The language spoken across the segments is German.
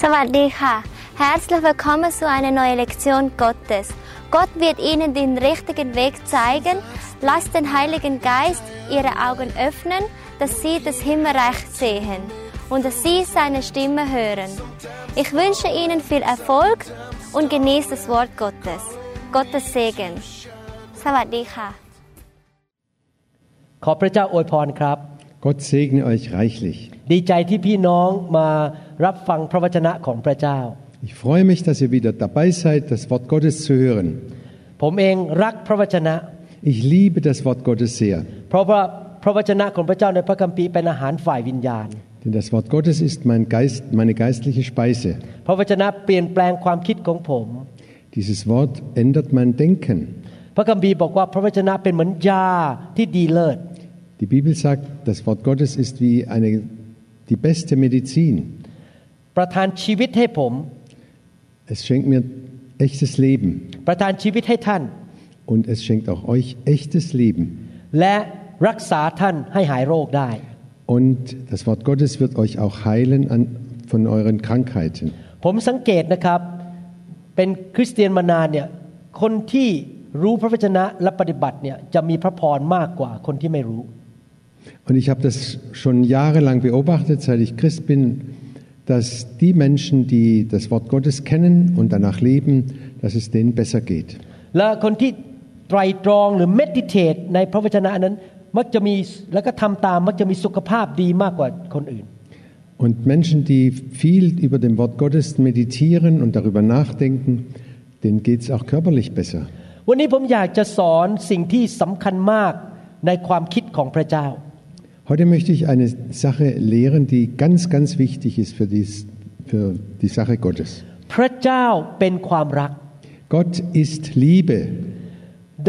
สวัสดีค่ะ Herzlich willkommen zu einer neuen Lektion Gottes. Gott wird Ihnen den richtigen Weg zeigen. Lasst den Heiligen Geist Ihre Augen öffnen, dass Sie das Himmelreich sehen und dass Sie seine Stimme hören. Ich wünsche Ihnen viel Erfolg und genießt das Wort Gottes. Gottes Segen. สวัสดีค่ะ ขอพระเจ้าอวยพรครับ Gott segne euch reichlich. ดีใจที่พี่น้องมารับฟังพระวจนะของพระเจ้า Ich freue mich, dass ihr wieder dabei seid, das Wort Gottes zu hören. ผมเองรักพระวจนะ Ich liebe das Wort Gottes sehr, เพราะว่าพระวจนะของพระเจ้าในพระคัมภีร์เป็นอาหารฝ่ายวิญญาณ denn das Wort Gottes ist mein Geist, meine geistliche Speise. พระวจนะเปลี่ยนแปลงความคิดของผม Dieses Wort ändert mein Denken. พระคัมภีร์บอกว่าพระวจนะเป็นเหมือนยาที่ดีเลิศ Die Bibel sagt, das Wort Gottes ist wie eine, die beste Medizin. ประทานชีวิตให้ผม Es schenkt mir echtes Leben ประทานชีวิตให้ท่าน und es schenkt auch euch echtes Leben. และรักษาท่านให้หายโรคได้ Und das Wort Gottes wird euch auch heilen an, von euren Krankheiten. ผมสังเกตนะครับ เป็นคริสเตียนมานานเนี่ยคนที่รู้พระวจนะและปฏิบัติเนี่ยจะมีพระพรมากกว่าคนที่ไม่รู้ Und ich habe das schon jahrelang beobachtet, seit ich Christ bin, dass die Menschen, die das Wort Gottes kennen und danach leben, dass es denen besser geht. และคนที่ไตรตรองหรือ meditate ในพระวจนะนั้น มักจะมีแล้วก็ทำตามมักจะมีสุขภาพดีมากกว่าคนอื่น Und Menschen, die viel über dem Wort Gottes meditieren und darüber nachdenken, denen geht es auch körperlich besser. วันนี้ผมอยากจะสอนสิ่งที่สำคัญมากในความคิดของพระเจ้า Heute möchte ich eine Sache lehren, die ganz, ganz wichtig ist für, dies, für die Sache Gottes. พระเจ้าเป็นความรัก Gott ist Liebe.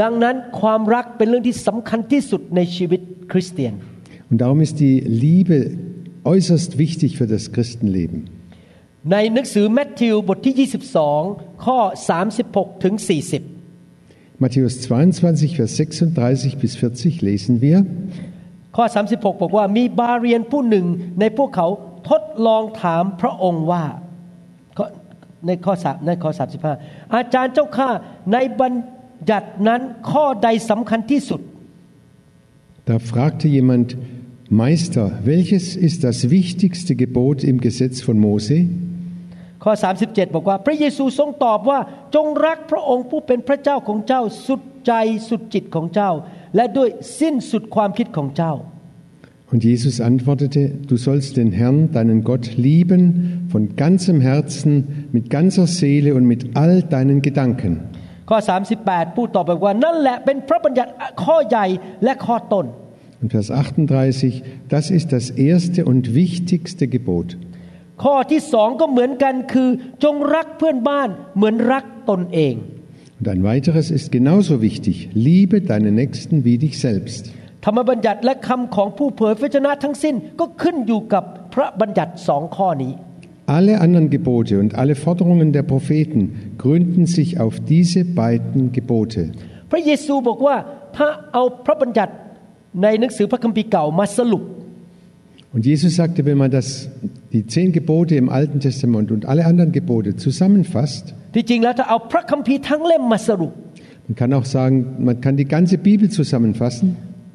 ดังนั้นความรักเป็นเรื่องที่สำคัญที่สุดในชีวิตคริสเตียน Und darum ist die Liebe äußerst wichtig für das Christenleben. ในหนังสือแมทธิวบทที่ 22 ข้อ 36 ถึง 40 Matthäus 22, Vers 36 bis 40 lesen wir. ข้อ 36 บอกว่ามีบาเรียนผู้หนึ่งในพวกเขาทดลองถามพระองค์ว่าข้อในข้อสามในข้อ 35 อาจารย์เจ้าข้าในบัญญัตินั้นข้อใดสำคัญที่สุด Da fragte jemand, Meister, welches ist das wichtigste Gebot im Gesetz von Mose? ข้อ 37 บอกว่า พระเยซูทรงตอบว่าจงรักพระองค์ผู้เป็นพระเจ้าของเจ้าสุดใจสุดจิตของเจ้า และด้วยสิ้นสุดความคิดของเจ้า Und Jesus antwortete, du sollst den Herrn, deinen Gott, lieben von ganzem Herzen, mit ganzer Seele und mit all deinen Gedanken. ข้อ 38 พูดต่อไปว่านั่นแหละเป็นพระบัญญัติข้อใหญ่และข้อต้น Und Vers 38, das ist das erste und wichtigste Gebot. ข้อที่สองก็เหมือนกันคือ จงรักเพื่อนบ้านเหมือนรักตนเอง Und ein weiteres ist genauso wichtig, liebe deinen Nächsten wie dich selbst. ธรรมบัญญัติและคำของผู้เผยพระชนะทั้งสิ้นก็ขึ้นอยู่กับพระบัญญัติสองข้อนี้ Alle anderen Gebote und alle Forderungen der Propheten gründen sich auf diese beiden Gebote. พระเยซูบอกว่าถ้าเอาพระบัญญัติในหนังสือพระคัมภีร์เก่ามาสรุป Und Jesus sagte, wenn man das, die zehn Gebote im Alten Testament und alle anderen Gebote zusammenfasst, ที่จริงแล้วถ้าเอาพระคัมภีร์ทั้งเล่มมาสรุป man kann auch sagen, man kann die ganze Bibel zusammenfassen.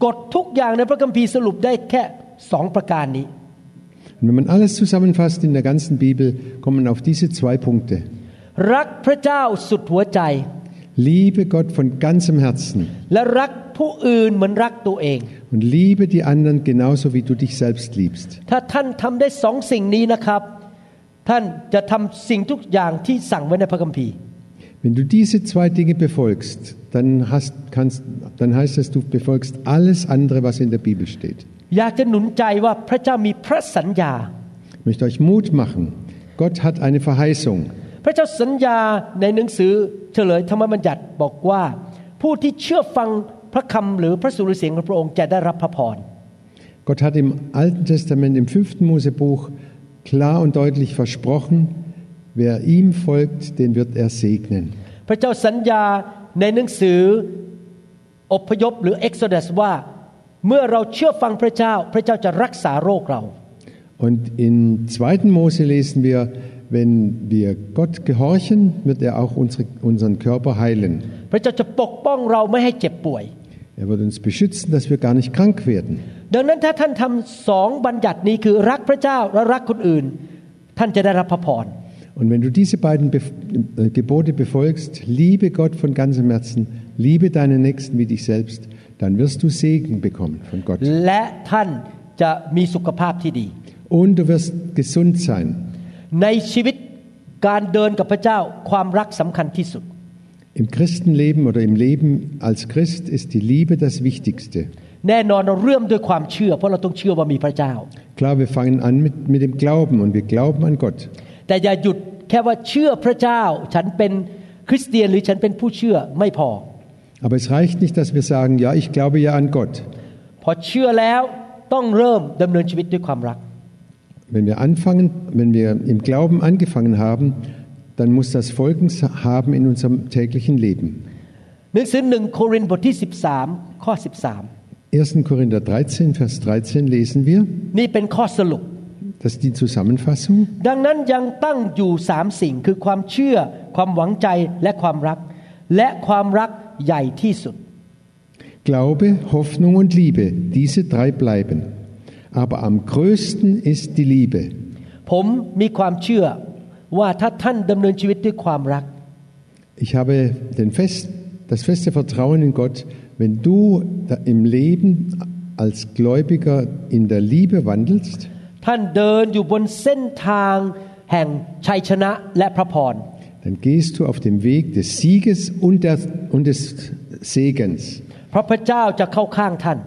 กฎทุกอย่างในพระคัมภีร์สรุปได้แค่สองประการนี้ Und wenn man alles zusammenfasst in der ganzen Bibel, kommt man auf diese zwei Punkte. รักพระเจ้าสุดหัวใจ Liebe Gott von ganzem Herzen และรัก ผู้อื่นเหมือนรักตัวเอง und liebe die anderen genauso wie du dich selbst liebst. ถ้าท่านทำได้สองสิ่งนี้นะครับ ท่านจะทำสิ่งทุกอย่างที่สั่งไว้ในพระคัมภีร์ Wenn du diese zwei Dinge befolgst, dann, hast, kannst, dann heißt es, du befolgst alles andere, was in der Bibel steht. อยากจะหนุนใจว่าพระเจ้ามีพระสัญญา Ich möchte euch Mut machen. Gott hat eine Verheißung. พระเจ้าสัญญาในหนังสือเฉลยธรรมบัญญัติบอกว่า ผู้ที่เชื่อฟัง พระคำหรือพระสุรเสียงของพระองค์จะได้รับพระพร Gott hat im Alten Testament, im fünften Mosebuch, klar und deutlich versprochen, wer ihm folgt, den wird er segnen. พระเจ้าสัญญาในหนังสืออพยพหรือ Exodus ว่า เมื่อเราเชื่อฟังพระเจ้า พระเจ้าจะรักษาโรคเรา Und in 2. Mose lesen wir, wenn wir Gott gehorchen, wird er auch unsere, unseren Körper heilen. พระเจ้าจะปกป้องเราไม่ให้เจ็บป่วย Er wird uns beschützen, dass wir gar nicht krank werden. ดังนั้นถ้าท่านทำสองบัญญัตินี้คือรักพระเจ้าและรักคนอื่น ท่านจะได้รับพระพร Und wenn du diese beiden Bef äh, Gebote befolgst, liebe Gott von ganzem Herzen, liebe deinen Nächsten wie dich selbst, dann wirst du Segen bekommen von Gott. และท่านจะมีสุขภาพที่ดี Und du wirst gesund sein. ในชีวิตการเดินกับพระเจ้าความรักสำคัญที่สุด Im Christenleben oder im Leben als Christ ist die Liebe das Wichtigste. แน่นอนเราเริ่มด้วยความเชื่อ เพราะเราต้องเชื่อว่ามีพระเจ้า Klar, wir fangen an mit, mit dem Glauben und wir glauben an Gott. แต่อย่าหยุดแค่ว่าเชื่อพระเจ้า ฉันเป็นคริสเตียนหรือฉันเป็นผู้เชื่อไม่พอ Aber es reicht nicht, dass wir sagen, ja, ich glaube ja an Gott. พอเชื่อแล้วต้องเริ่มดำเนินชีวิตด้วยความรัก Wenn wir anfangen, wenn wir im Glauben angefangen haben, dann muss das Folgen haben in unserem täglichen Leben. หนังสือหนึ่งโครินธ์บทที่ 13 ข้อ 1. Korinther 13, Vers 13 lesen wir. 13 นี่เป็นข้อสรุป Das ist die Zusammenfassung. ดังนั้นยังตั้งอยู่สามสิ่งคือความเชื่อ ความหวังใจและความรัก และความรักใหญ่ที่สุด Glaube, Hoffnung und Liebe, diese drei bleiben. Aber am größten ist die Liebe. ผมมีความเชื่อ ว่าถ้าท่านดำเนินชีวิตด้วยความรัก Ich habe den fest, das feste Vertrauen in Gott, wenn du da- im Leben als Gläubiger in der Liebe wandelst, ท่านเดินอยู่บนเส้นทางแห่งชัยชนะและพระพร dann gehst du auf dem Weg des Sieges und, der, und des Segens. เพราะพระเจ้าจะเข้าข้างท่าน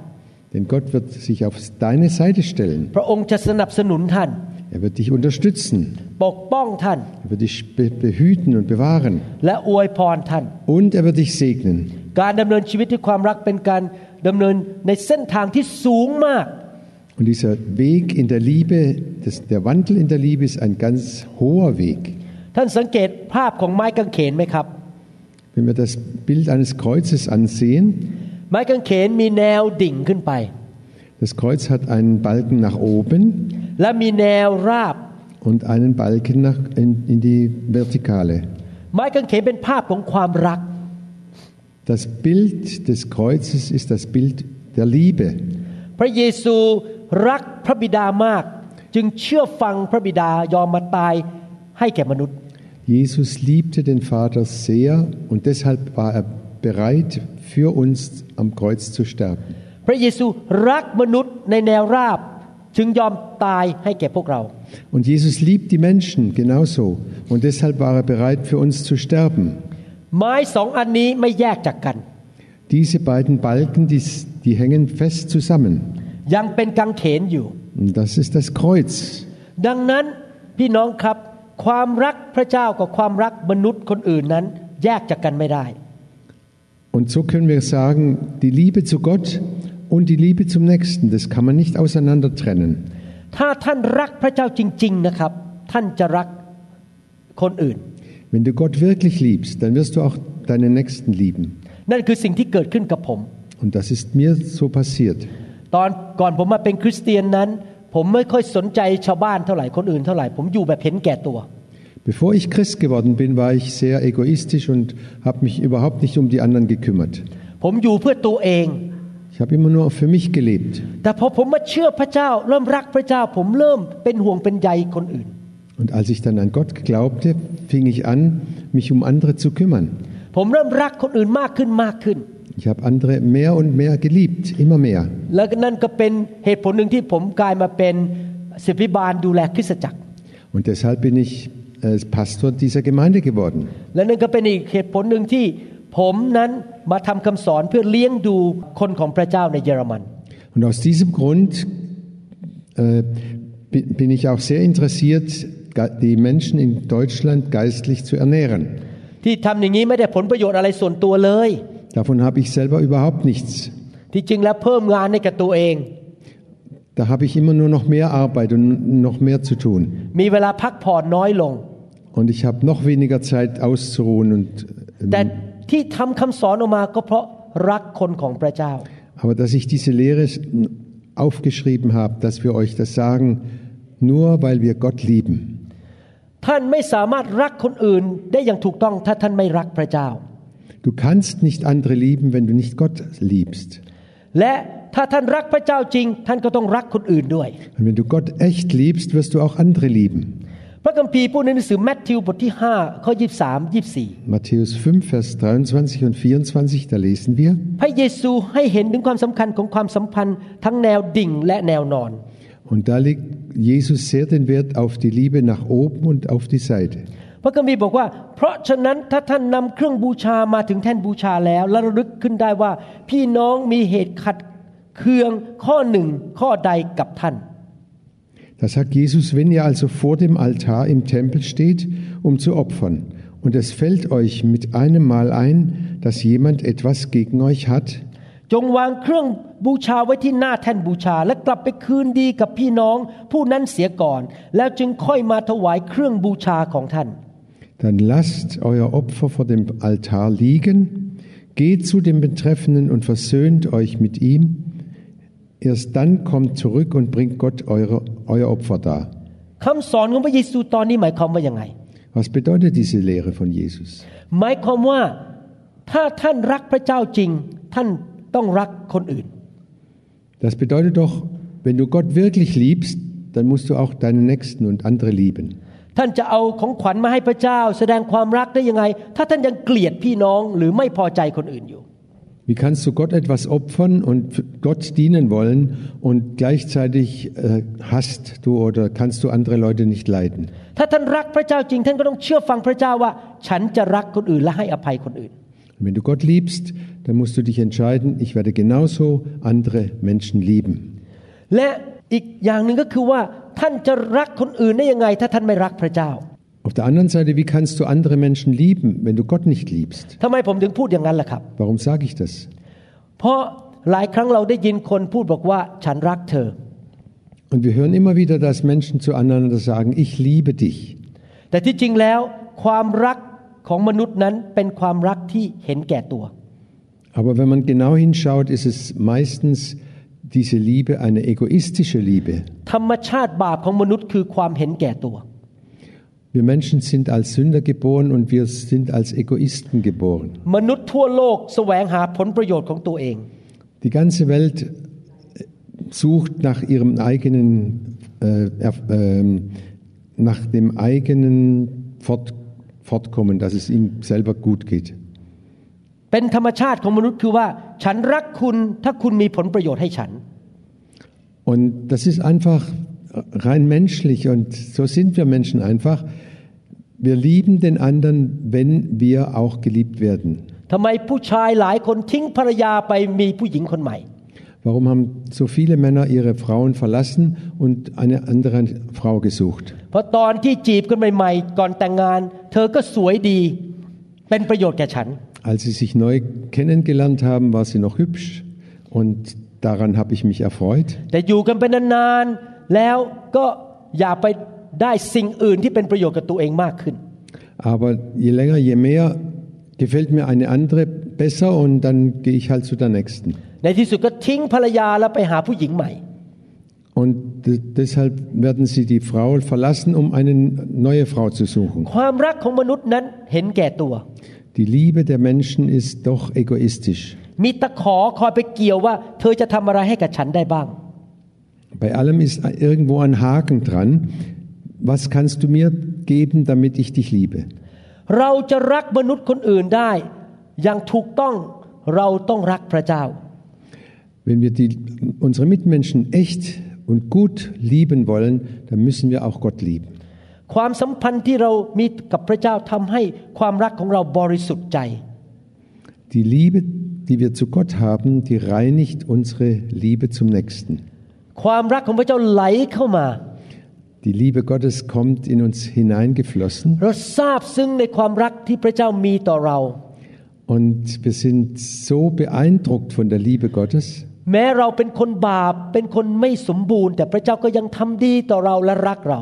Denn Gott wird sich auf deine Seite stellen. พระองค์จะสนับสนุนท่าน Er wird dich unterstützen. ปกป้องท่าน Er wird dich be- behüten und bewahren. และอวยพรท่าน Und er wird dich segnen. การดำเนินชีวิตด้วยความรักเป็นการดำเนินในเส้นทางที่สูงมาก Und dieser Weg in der Liebe, das, der Wandel in der Liebe ist ein ganz hoher Weg. ท่านสังเกตภาพของไม้กางเขนไหมครับ Wenn wir das Bild eines Kreuzes ansehen, ไม้กางเขนมีแนวดิ่งขึ้นไป das Kreuz hat einen Balken nach oben และมีแนวราบ und einen Balken nach, in, in die Vertikale. ไม้กางเขนเป็นภาพของความรัก Das Bild des Kreuzes ist das Bild der Liebe. พระเยซูรักพระบิดามาก จึงเชื่อฟังพระบิดายอมมาตายให้แก่มนุษย์ Jesus liebte den Vater sehr und deshalb war er bereit, für uns am Kreuz zu sterben. พระเยซูรักมนุษย์ในแนวราบ จึงยอมตายให้แก่พวกเรา Und Jesus liebt die Menschen genauso und deshalb war er bereit, für uns zu sterben. ไม้สองอันนี้ไม่แยกจากกัน Diese beiden Balken, die, die hängen fest zusammen. ยังเป็นกางเขนอยู่ Und das ist das Kreuz. ดังนั้นพี่น้องครับ ความรักพระเจ้ากับความรักมนุษย์คนอื่นนั้น แยกจากกันไม่ได้ Und so können wir sagen, die Liebe zu Gott und die Liebe zum Nächsten, das kann man nicht auseinander trennen. ถ้าท่านรักพระเจ้าจริง ๆนะครับ ท่านจะรักคนอื่น Wenn du Gott wirklich liebst, dann wirst du auch deinen Nächsten lieben. นั่นคือสิ่งที่เกิดขึ้นกับผม Und das ist mir so passiert. ตอนก่อนผมมาเป็นคริสเตียนนั้น ผมไม่ค่อยสนใจชาวบ้านเท่าไหร่คนอื่นเท่าไหร่ ผมอยู่แบบเห็นแก่ตัว Bevor ich Christ geworden bin, war ich sehr egoistisch und habe mich überhaupt nicht um die anderen gekümmert. ผมอยู่เพื่อตัวเอง Ich habe immer nur für mich gelebt. แต่พอผมมาเชื่อพระเจ้า เริ่มรักพระเจ้า ผมเริ่มเป็นห่วงเป็นใยคนอื่น Und als ich dann an Gott glaubte, fing ich an, mich um andere zu kümmern. ผมเริ่มรักคนอื่นมากขึ้นมากขึ้น Ich habe andere mehr und mehr geliebt, immer mehr. แล้วนั่นก็เป็นเหตุผลหนึ่งที่ผมกลายมาเป็นศิบิบาลดูแลคริสตจักร Und deshalb bin ich äh, Pastor dieser Gemeinde geworden. และนั่นก็เป็นอีกเหตุผลหนึ่งที่ ผมนั้นมาทำคำสอนเพื่อเลี้ยงดูคนของพระเจ้าในเยอรมัน Und aus diesem Grund äh, bi- bin ich auch sehr interessiert, ge- die Menschen in Deutschland geistlich zu ernähren. ที่ทำอย่างนี้ไม่ได้ผลประโยชน์อะไรส่วนตัวเลย Davon habe ich selber überhaupt nichts. ที่จริงแล้วเพิ่มงานให้กับตัวเอง Da habe ich immer nur noch mehr Arbeit und noch mehr zu tun. มีเวลาพักผ่อนน้อยลง Und ich habe noch weniger Zeit auszuruhen. Und, แต่ ähm, ที่ทำคำสอนออกมาก็เพราะรักคนของพระเจ้า aber dass ich diese Lehre aufgeschrieben habe, dass wir euch das sagen, nur weil wir Gott lieben. ท่านไม่สามารถรักคนอื่นได้อย่างถูกต้องถ้าท่านไม่รักพระเจ้า Du kannst nicht andere lieben, wenn du nicht Gott liebst. และถ้าท่านรักพระเจ้าจริง ท่านก็ต้องรักคนอื่นด้วย Und wenn du Gott echt liebst, wirst du auch andere lieben. พระคัมภีร์พูดในหนังสือแมทธิวบทที่5ข้อ23 24 Matthäus 5, Vers 23 und 24, da lesen wir, พระเยซูให้เห็นถึงความสำคัญของความสัมพันธ์ทั้งแนวดิ่งและแนวนอน und da legt Jesus sehr den Wert auf die Liebe nach oben und auf die Seite. พระคัมภีร์บอกว่า เพราะฉะนั้นถ้าท่านนำเครื่องบูชามาถึงแท่นบูชาแล้วและระลึกขึ้นได้ว่า พี่น้องมีเหตุขัดเคืองข้อหนึ่งข้อใดกับท่าน Da sagt Jesus, wenn ihr also vor dem Altar im Tempel steht, um zu opfern, und es fällt euch mit einem Mal ein, dass jemand etwas gegen euch hat, จงวางเครื่องบูชาไว้ที่หน้าแท่นบูชา และกลับไปคืนดีกับพี่น้องผู้นั้นเสียก่อน แล้วจึงค่อยมาถวายเครื่องบูชาของท่าน dann lasst euer Opfer vor dem Altar liegen, geht zu dem Betreffenden und versöhnt euch mit ihm. Erst dann kommt zurück und bringt Gott eure, euer Opfer dar. คำสอนของพระเยซูตอนนี้หมายความว่ายังไง Was bedeutet diese Lehre von Jesus? หมายความว่าถ้าท่านรักพระเจ้าจริง ท่านต้องรักคนอื่น Das bedeutet doch, wenn du Gott wirklich liebst, dann musst du auch deinen Nächsten und andere lieben. ท่านจะเอาของขวัญมาให้พระเจ้า แสดงความรักได้ยังไง ถ้าท่านยังเกลียดพี่น้องหรือไม่พอใจคนอื่นอยู่ Wie kannst du Gott etwas opfern und Gott dienen wollen und gleichzeitig äh, hasst du oder kannst du andere Leute nicht leiden? ถ้าท่านรักพระเจ้าจริง ท่านก็ต้องเชื่อฟังพระเจ้าว่า ฉันจะรักคนอื่นและให้อภัยคนอื่น Und wenn du Gott liebst, dann musst du dich entscheiden, ich werde genauso andere Menschen lieben. และอีกอย่างหนึ่งก็คือว่าท่านจะรักคนอื่นได้ยังไง ถ้าท่านไม่รักพระเจ้า Auf der anderen Seite, wie kannst du andere Menschen lieben, wenn du Gott nicht liebst? ทำไมผมถึงพูดอย่างนั้นล่ะครับ Warum sage ich das? เพราะหลายครั้งเราได้ยินคนพูดบอกว่าฉันรักเธอ Und wir hören immer wieder, dass Menschen zueinander sagen, ich liebe dich. แต่ที่จริงแล้วความรักของมนุษย์นั้นเป็นความรักที่เห็นแก่ตัว Aber wenn man genau hinschaut, ist es meistens diese Liebe eine egoistische Liebe. ธรรมชาติบาปของมนุษย์คือความเห็นแก่ตัว Wir Menschen sind als Sünder geboren und wir sind als Egoisten geboren. มนุษย์ทั่วโลกแสวงหาผลประโยชน์ของตัวเอง Die ganze Welt sucht nach ihrem eigenen, äh, erf- ähm, nach dem eigenen Fort, Fortkommen, dass es ihm selber gut geht. เป็นธรรมชาติของมนุษย์คือว่า ฉันรักคุณถ้าคุณมีผลประโยชน์ให้ฉัน Und das ist einfach rein menschlich und so sind wir Menschen einfach. Wir lieben den anderen, wenn wir auch geliebt werden. Warum haben so viele Männer ihre Frauen verlassen und eine andere Frau gesucht? Als sie sich neu kennengelernt haben, war sie noch hübsch und daran habe ich mich erfreut. แต่อยู่กันเป็นนานๆแล้วก็อย่าไปได้สิ่งอื่นที่เป็นประโยชน์กับตัวเองมากขึ้น Aber je länger, je mehr gefällt mir eine andere besser und dann gehe ich halt zu der nächsten. ในที่สุดก็ทิ้งภรรยาแล้วไปหาผู้หญิงใหม่ Und de- deshalb werden sie die Frau verlassen, um eine neue Frau zu suchen. ความรักของมนุษย์นั้นเห็นแก่ตัว Die Liebe der Menschen ist doch egoistisch. มีตะขอคอยไปเกี่ยวว่า เธอจะทำอะไรให้กับฉันได้บ้าง Bei allem ist irgendwo ein Haken dran. Was kannst du mir geben, damit ich dich liebe? เราจะรักมนุษย์คนอื่นได้ อย่างถูกต้องเราต้องรักพระเจ้า Wenn wir die, unsere Mitmenschen echt und gut lieben wollen, dann müssen wir auch Gott lieben. ความสัมพันธ์ที่เรามีกับพระเจ้าทำให้ความรักของเราบริสุทธิ์ใจ Die Liebe, die wir zu Gott haben, die reinigt unsere Liebe zum Nächsten. ความรักของพระเจ้าไหลเข้ามา Die Liebe Gottes kommt in uns hineingeflossen เราทราบซึ้งในความรักที่พระเจ้ามีต่อเรา und wir sind so beeindruckt von der Liebe Gottes. แม้เราเป็นคนบาปเป็นคนไม่สมบูรณ์ แต่พระเจ้าก็ยังทำดีต่อเราและรักเรา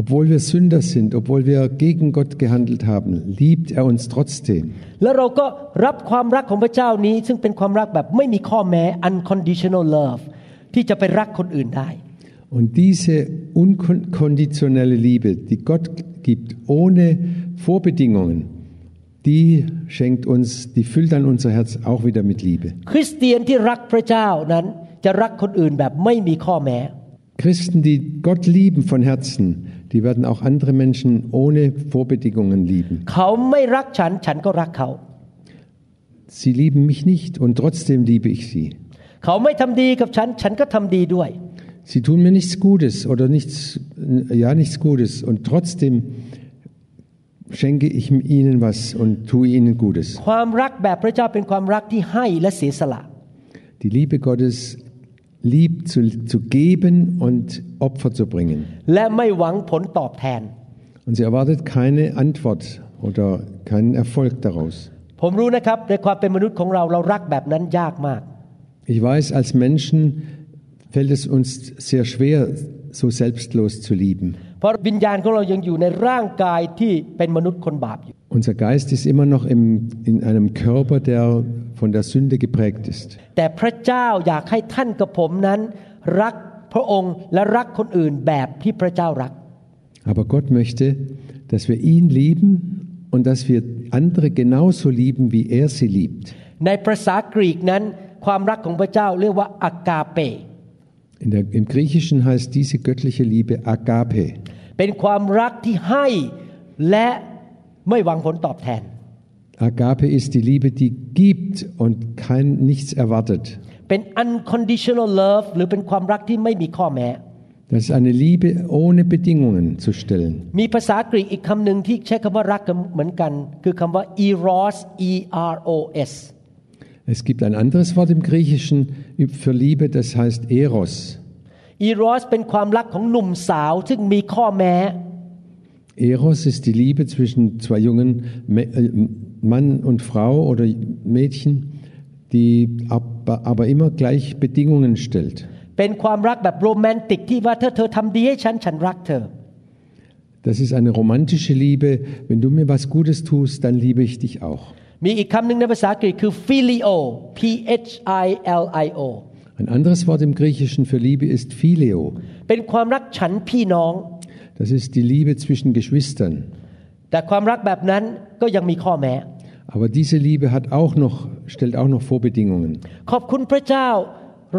Obwohl wir Sünder sind, obwohl wir gegen Gott gehandelt haben, liebt er uns trotzdem. แล้วเราก็รับความรักของพระเจ้านี้ซึ่งเป็นความรักแบบไม่มีข้อแม้ unconditional love ที่จะไปรักคนอื่นได้ Und diese unkonditionelle Liebe, die Gott gibt, ohne Vorbedingungen, die schenkt uns, die füllt dann unser Herz auch wieder mit Liebe. คริสเตียนที่รักพระเจ้านั้น จะรักคนอื่นแบบไม่มีข้อแม้ Christen, die Gott lieben von Herzen, die werden auch andere Menschen ohne Vorbedingungen lieben. เขาไม่รักฉันฉันก็รักเขา Sie lieben mich nicht und trotzdem liebe ich sie. เขาไม่ทำดีกับฉัน ฉันก็ทำดีด้วย Sie tun mir nichts Gutes oder nichts, ja, nichts Gutes und trotzdem schenke ich ihnen was und tue ihnen Gutes. ความรักแบบพระเจ้าเป็นความรักที่ให้และเสียสละ Die Liebe Gottes liebt zu, zu geben und Opfer zu bringen. และไม่หวังผลตอบแทน Und sie erwartet keine Antwort oder keinen Erfolg daraus. ผมรู้นะครับในความเป็นมนุษย์ของเราเรารักแบบนั้นยากมาก Ich weiß, als Menschen fällt es uns sehr schwer, so selbstlos zu lieben. เพราะวิญญาณของเรายังอยู่ในร่างกายที่เป็นมนุษย์คนบาปอยู่ Unser Geist ist immer noch im, in einem Körper, der von der Sünde geprägt ist. แต่พระเจ้าอยากให้ท่านกับผมนั้น รักพระองค์และรักคนอื่นแบบที่พระเจ้ารัก Aber Gott möchte, dass wir ihn lieben und dass wir andere genauso lieben, wie er sie liebt. ในภาษากรีกนั้น ความรักของพระเจ้าเรียกว่าอากาเป In der, Im Griechischen heißt diese göttliche Liebe Agape. เป็นความรักที่ให้และไม่หวังผลตอบแทน Agape ist die Liebe, die gibt und kein nichts erwartet. เป็น unconditional love หรือเป็นความรักที่ไม่มีข้อแม้ Das ist eine Liebe ohne Bedingungen zu stellen. มีภาษากรีกอีกคำหนึ่งที่ใช้คำว่ารักเหมือนกัน คือคำว่า eros e r o s Es gibt ein anderes Wort im Griechischen für Liebe, das heißt Eros. eros เป็นความรักของหนุ่มสาว ซึ่งมีข้อแม้ Eros ist die Liebe zwischen zwei jungen Me- äh, Mann und Frau oder Mädchen, die aber, aber immer gleich Bedingungen stellt. เป็นความรักแบบโรแมนติกที่ว่าถ้าเธอทำดีให้ฉันฉันรักเธอ Das ist eine romantische Liebe. Wenn du mir was Gutes tust, dann liebe ich dich auch. มีอีกคำหนึ่งในภาษาอังกฤษคือ filio p h i l i o Ein anderes Wort im Griechischen für Liebe ist Phileo. เป็นความรักฉันพี่น้อง Das ist die Liebe zwischen Geschwistern. แต่ความรักแบบนั้นก็ยังมีข้อแม้ Aber diese Liebe hat auch noch, stellt auch noch Vorbedingungen. ขอบคุณพระเจ้า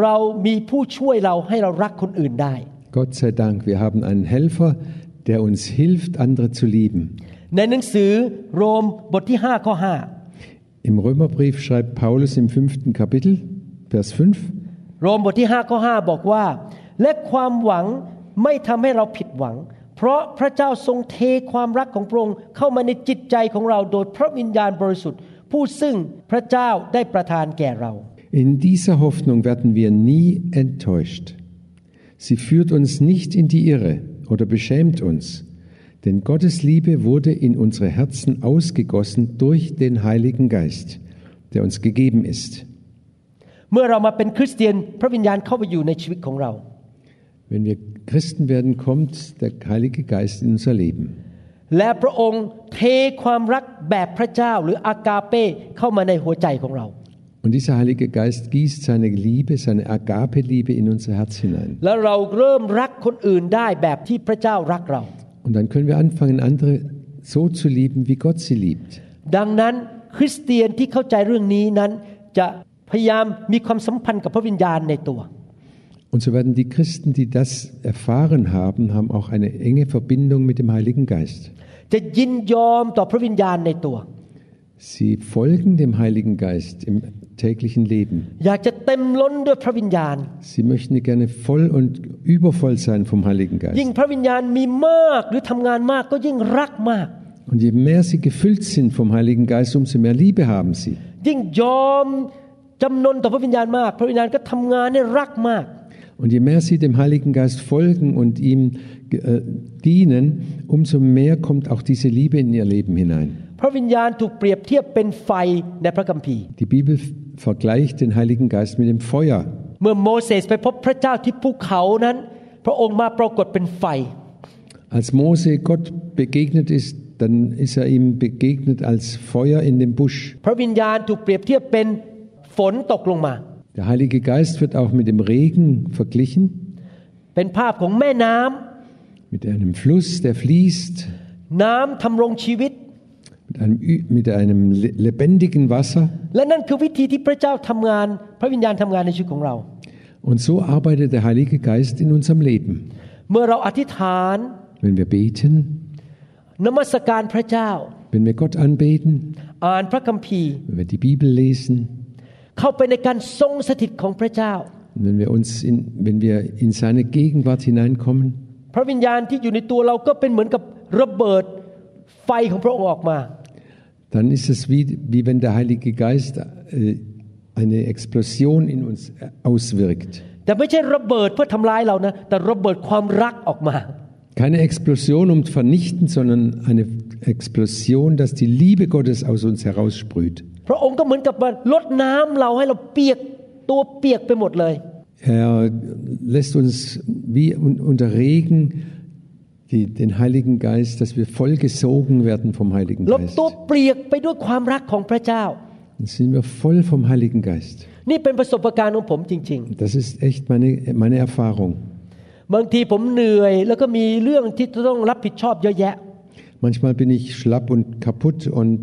เรามีผู้ช่วยเราให้เรารักคนอื่นได้ Gott sei Dank, wir haben einen Helfer, der uns hilft, andere zu lieben. ในหนังสือโรมบทที่5ข้อ Im Römerbrief schreibt Paulus im fünften Kapitel, Vers 5, 5โรมบทที่5ข้อ5บอกว่า และความหวังไม่ทำให้เราผิดหวัง เพราะพระเจ้าทรงเทความรักของพระองค์เข้ามาในจิตใจของเราโดยพระวิญญาณบริสุทธิ์ ผู้ซึ่งพระเจ้าได้ประทานแก่เรา In dieser Hoffnung werden wir nie enttäuscht. Sie führt uns nicht in die Irre oder beschämt uns, denn Gottes Liebe wurde in unsere Herzen ausgegossen durch den Heiligen Geist, der uns gegeben ist. เมื่อเรามาเป็นคริสเตียนพระวิญญาณเข้าไปอยู่ในชีวิตของเรา Wenn wir Christen werden, kommt der Heilige Geist in unser Leben. และพระองค์เทความรักแบบพระเจ้าหรืออากาเป้เข้ามาในหัวใจของเรา Und dieser Heilige Geist gießt seine Liebe, seine Agape-Liebe in unser Herz hinein. แล้วเราเริ่มรักคนอื่นได้แบบที่พระเจ้ารักเรา Und dann können wir anfangen, andere so zu lieben, wie Gott sie liebt. ดังนั้นคริสเตียนที่เข้าใจเรื่องนี้นั้น จะพยายามมีความสัมพันธ์กับพระวิญญาณในตัว Und so werden die Christen, die das erfahren haben, haben auch eine enge Verbindung mit dem Heiligen Geist. จะยินยอมต่อพระวิญญาณในตัว Sie folgen dem Heiligen Geist im täglichen Leben. Sie möchten gerne voll und übervoll sein vom Heiligen Geist. Und je mehr sie gefüllt sind vom Heiligen Geist, umso mehr Liebe haben sie. Und je mehr sie dem Heiligen Geist folgen und ihm äh, dienen, umso mehr kommt auch diese Liebe in ihr Leben hinein. พระวิญญาณถูกเปรียบเทียบเป็นไฟในพระคัมภีร์ Die Bibel vergleicht den Heiligen Geist mit dem Feuer. เมื่อโมเสสไปพบพระเจ้าที่ภูเขานั้น พระองค์มาปรากฏเป็นไฟ Als Mose Gott begegnet ist, dann ist er ihm begegnet als Feuer in dem Busch. พระวิญญาณถูกเปรียบเทียบเป็นฝนตกลงมา Der Heilige Geist wird auch mit dem Regen verglichen. เป็นภาพของแม่น้ำ mit einem Fluss, der fließt, น้ำทำรงชีวิต mit einem, Ü- mit einem le- lebendigen Wasser. และนั่นคือวิธีที่พระเจ้าทำงานพระวิญญาณทำงานในชีวิตของเรา Und so arbeitet der Heilige Geist in unserem Leben. เมื่อเราอธิษฐาน Wenn wir beten, นมัสการพระเจ้า wenn wir Gott anbeten, อ่านพระคัมภีร์ wenn wir die Bibel lesen, เข้าไปในการทรงสถิตของพระเจ้า und wenn wir uns in, wenn wir in seine Gegenwart hineinkommen, พระวิญญาณที่อยู่ในตัวเราก็เป็นเหมือนกับระเบิดไฟของพระองค์ออกมา dann ist es wie, wie wenn der Heilige Geist äh, eine Explosion in uns auswirkt. Keine Explosion um zu vernichten, sondern eine Explosion, dass die Liebe Gottes aus uns heraussprüht. Er lässt uns wie unter Regen die, den Heiligen Geist, dass wir voll gesogen werden vom Heiligen เรา Geist. ตัวเปียกไปด้วยความรักของพระเจ้า Dann sind wir voll vom Heiligen Geist. นี่เป็นประสบการณ์ของผมจริง Das ist echt meine, meine Erfahrung. ๆ บางทีผมเหนื่อย แล้วก็มีเรื่องที่ต้องรับผิดชอบเยอะแยะ Manchmal bin ich schlapp und kaputt und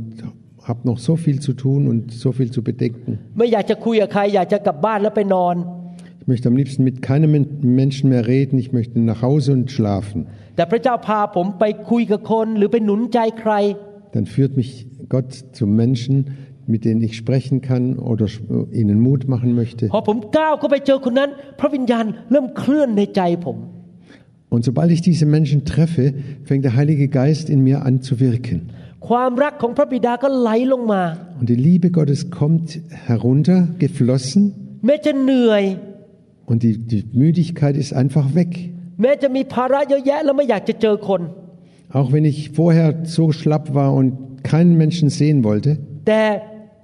habe noch so viel zu tun und so viel zu bedenken. ไม่อยากจะคุยกับใคร อยากจะกลับบ้านแล้วไปนอน Ich möchte am liebsten mit keinem Men- Menschen mehr reden. Ich möchte nach Hause und schlafen. แต่พระเจ้าพาผมไปคุยกับคน หรือไปหนุนใจใคร Dann führt mich Gott zu Menschen, mit denen ich sprechen kann oder sch- ihnen Mut machen möchte. พอผมก้าวเข้าไปเจอคนนั้น พระวิญญาณเริ่มเคลื่อนในใจผม Und sobald ich diese Menschen treffe, fängt der Heilige Geist in mir an zu wirken. ความรักของพระบิดาก็ไหลลงมา Und die Liebe Gottes kommt herunter, geflossen, แม้จะเหนื่อย und die, die Müdigkeit ist einfach weg. แม้จะมีภาระเยอะแยะ แล้วไม่อยากจะเจอคน Auch wenn ich vorher so schlapp war und keinen Menschen sehen wollte, แต่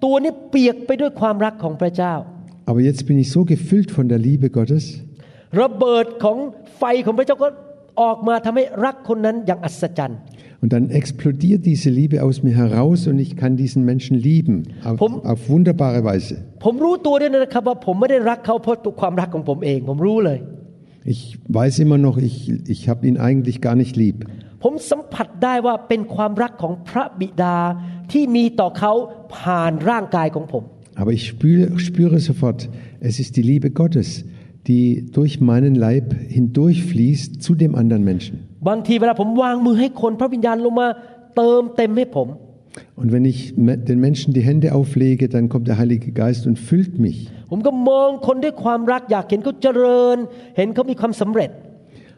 ตัวนี้เปียกไปด้วยความรักของพระเจ้า aber jetzt bin ich so gefüllt von der Liebe Gottes, ระเบิดของไฟของพระเจ้าก็ออกมาทำให้รักคนนั้นอย่างอัศจรรย์ Und dann explodiert diese Liebe aus mir heraus und ich kann diesen Menschen lieben auf, Pum- auf wunderbare Weise. ผมรู้ตัวด้วยนะครับว่าผมไม่ได้รักเขาเพราะตัวความรักของผมเอง ผมรู้เลย Ich weiß immer noch, ich, ich habe ihn eigentlich gar nicht lieb. ผมสัมผัสได้ว่าเป็นความรักของพระบิดาที่มีต่อเขาผ่านร่างกายของผม Aber ich spüre, spüre sofort, es ist die Liebe Gottes, die durch meinen Leib hindurchfließt zu dem anderen Menschen. บางทีเวลาผมวางมือให้คนพระวิญญาณลงมาเติมเต็มให้ผม Und wenn ich me- den Menschen die Hände auflege, dann kommt der Heilige Geist und füllt mich. ผมก็มองคนด้วยความรักอยากเห็นเขาเจริญ เห็นเขามีความสำเร็จ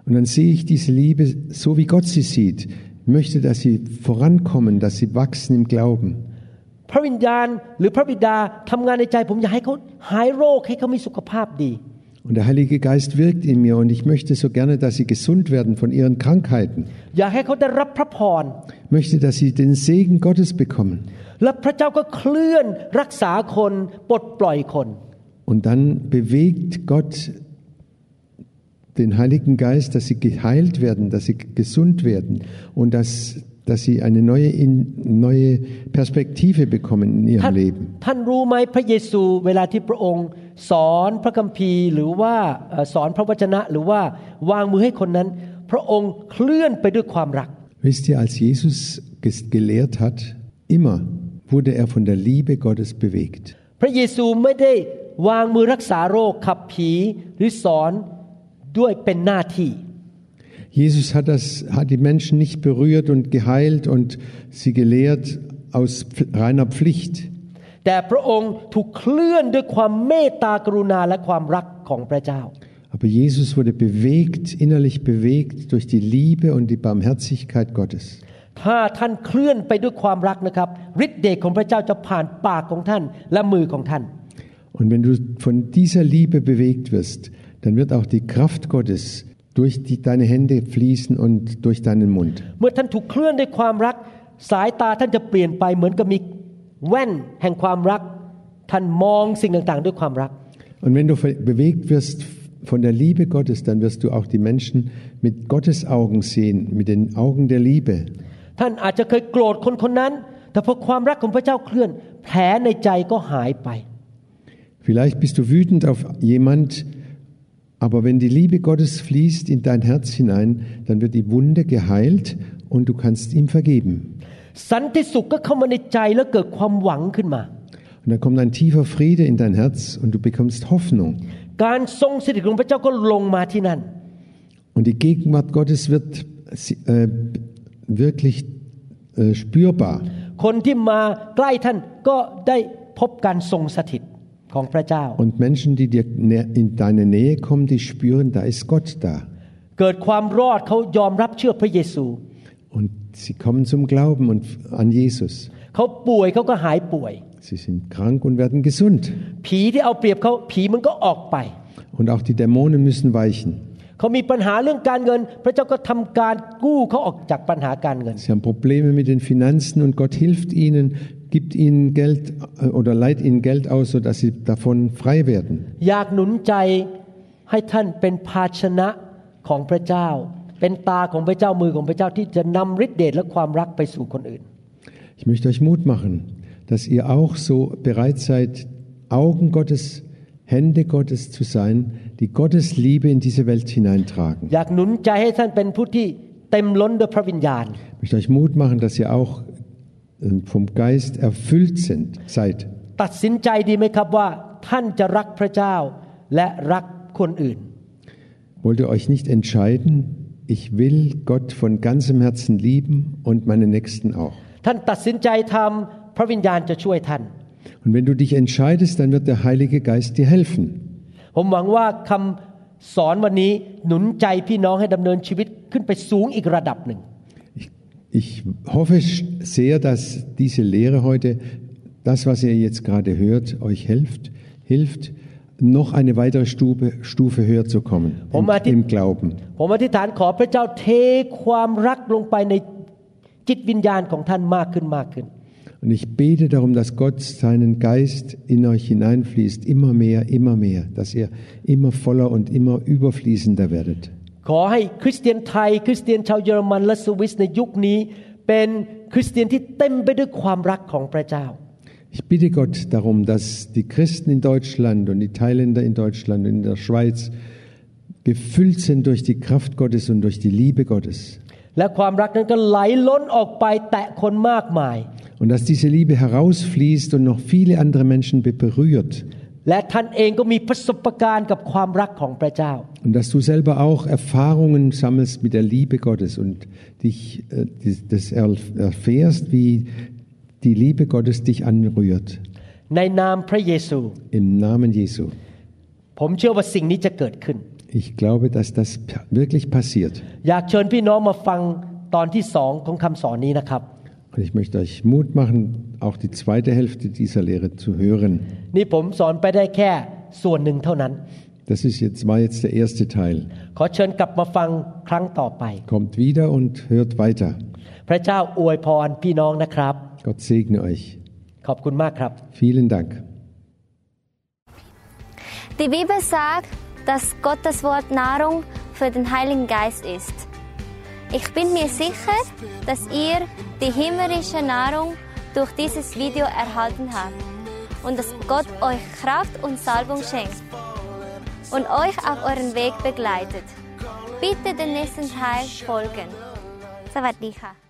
Und dann sehe ich diese Liebe so, wie Gott sie sieht. Ich möchte, dass sie vorankommen, dass sie wachsen im Glauben. พระวิญญาณหรือพระบิดาทำงานในใจ ผมอยากให้เขาหายโรคให้เขามีสุขภาพดี Und der Heilige Geist wirkt in mir und ich möchte so gerne, dass sie gesund werden von ihren Krankheiten. อยากให้เขาได้รับพระพร Ich möchte, dass sie den Segen Gottes bekommen. และพระเจ้าก็เคลื่อนรักษาคนปลดปล่อยคน Und dann bewegt Gott den Heiligen Geist, dass sie geheilt werden, dass sie gesund werden und dass, dass sie eine neue, in, neue Perspektive bekommen in ท่าน ihrem Leben. ท่านรู้ไหมพระเยซูเวลาที่พระองค์ สอนพระคัมภีร์ หรือว่าเอ่อสอนพระวจนะ หรือว่าวางมือให้คนนั้น พระองค์เคลื่อนไปด้วยความรัก Wisst ihr, als Jesus ges- gelehrt hat, immer wurde er von der Liebe Gottes bewegt. พระเยซูไม่ได้วางมือรักษาโรคขับผีหรือสอนด้วยเป็นหน้าที่ Jesus hat, das, hat die Menschen nicht berührt und geheilt und sie gelehrt aus pf- reiner Pflicht, แต่พระองค์ถูกเคลื่อนด้วยความเมตตากรุณาและความรักของพระเจ้า aber Jesus wurde bewegt, innerlich bewegt durch die Liebe und die Barmherzigkeit Gottes. ถ้าท่านเคลื่อนไปด้วยความรักนะครับฤทธิเดชของพระเจ้าจะผ่านปากของท่านและมือของท่าน Und wenn du von dieser Liebe bewegt wirst, dann wird auch die Kraft Gottes durch die, deine Hände fließen und durch deinen Mund. เมื่อท่านถูกเคลื่อนด้วยความรัก สายตาท่านจะเปลี่ยนไปเหมือนกับมี แว่นแห่งความรัก ท่านมองสิ่งต่างๆ ด้วยความรัก Und wenn du ver- bewegt wirst von der Liebe Gottes, dann wirst du auch die Menschen mit Gottes Augen sehen, mit den Augen der Liebe. ท่านอาจจะเคยโกรธคนคนนั้น แต่พอความรักของพระเจ้าเคลื่อน แผลในใจก็หายไป Vielleicht bist du wütend auf jemand, Aber wenn die Liebe Gottes fließt in dein Herz hinein, dann wird die Wunde geheilt und du kannst ihm vergeben. สันติสุขก็เข้ามาในใจแล้วเกิดความหวังขึ้นมา Und dann kommt ein tiefer Friede in dein Herz und du bekommst Hoffnung. การทรงสถิตของพระเจ้าก็ลงมาที่นั่น Und die Gegenwart Gottes wird äh, wirklich äh, spürbar. คนที่มาใกล้ท่านก็ได้พบการทรงสถิตของพระเจ้า Und Menschen, die dir nä- in deine Nähe kommen, die spüren, da ist Gott da. เกิดความรอดเขายอมรับเชื่อพระเยซู Und sie kommen zum Glauben und an Jesus. เขาป่วยเขาก็หายป่วย Sie sind krank und werden gesund. ผีที่เอาเปรียบเขาผีมันก็ออกไป Und auch die Dämonen müssen weichen. เขามีปัญหาเรื่องการเงิน พระเจ้าก็ทำการกู้เขาออกจากปัญหาการเงิน Sie haben Probleme mit den Finanzen und Gott hilft ihnen, gibt ihnen Geld äh, oder leiht ihnen Geld aus, sodass sie davon frei werden. อยากหนุนใจให้ท่านเป็นภาชนะของพระเจ้า เป็นตาของพระเจ้ามือของพระเจ้าที่จะนำฤทธิเดชและความรักไปสู่คนอื่น Ich möchte euch Mut machen, dass ihr auch so bereit seid, Augen Gottes, Hände Gottes zu sein, die Gottes Liebe in diese Welt hineintragen. อยากหนุนใจให้ท่านเป็นผู้ที่เต็มล้นด้วยพระวิญญาณ Ich möchte euch Mut machen, dass ihr auch äh, vom Geist erfüllt sind, seid. ตัดสินใจดีไหมครับว่าท่านจะรักพระเจ้าและรักคนอื่น Wollt ihr euch nicht entscheiden, ich will Gott von ganzem Herzen lieben und meine Nächsten auch. ท่านตัดสินใจทำพระวิญญาณจะช่วยท่าน Und wenn du dich entscheidest, dann wird der Heilige Geist dir helfen. ผมหวังว่าคำสอนวันนี้หนุนใจพี่น้องให้ดำเนินชีวิตขึ้นไปสูงอีกระดับหนึ่ง Ich, ich hoffe sehr, dass diese Lehre heute, das, was ihr jetzt gerade hört, euch hilft, hilft, noch eine weitere Stufe, Stufe höher zu kommen Warum hat die- im, im Glauben. ผมอธิษฐานขอพระเจ้าเทความรักลงไปในจิตวิญญาณของท่านมากขึ้นมากขึ้น Und ich bete darum, dass Gott seinen Geist in euch hineinfließt, immer mehr, immer mehr, dass ihr immer voller und immer überfließender werdet. ขอให้คริสเตียนไทย คริสเตียนชาวเยอรมันและสวิสในยุคนี้ เป็นคริสเตียนที่เต็มไปด้วยความรักของพระเจ้า ich bitte Gott darum, dass die Christen in Deutschland und die Thailänder in Deutschland und in der Schweiz gefüllt sind durch die Kraft Gottes und durch die Liebe Gottes. Und dass diese Liebe herausfließt und noch viele andere Menschen berührt. Und dass du selber auch Erfahrungen sammelst mit der Liebe Gottes und dich äh, das erfährst, wie die Liebe Gottes dich anrührt. ในนามพระเยซู Im Namen Jesu. ผมเชื่อว่าสิ่งนี้จะเกิดขึ้น Ich glaube, dass das pa- wirklich passiert. อยากเชิญพี่น้องมาฟังตอนที่สองของคำสอนนี้นะครับ Und ich möchte euch Mut machen, auch die zweite Hälfte dieser Lehre zu hören. นี่ผมสอนไปได้แค่ส่วนหนึ่งเท่านั้น Das ist jetzt, war jetzt der erste Teil. ขอเชิญกลับมาฟังครั้งต่อไป Kommt wieder und hört weiter. พระเจ้าอวยพรพี่น้องนะครับ Gott segne euch. ขอบคุณมากครับ Vielen Dank. Die Bibel sagt, dass Gottes Wort Nahrung für den Heiligen Geist ist. Ich bin mir sicher, dass ihr die himmlische Nahrung durch dieses Video erhalten habt und dass Gott euch Kraft und Salbung schenkt und euch auf euren Weg begleitet. Bitte den nächsten Teil folgen. สวัสดีค่ะ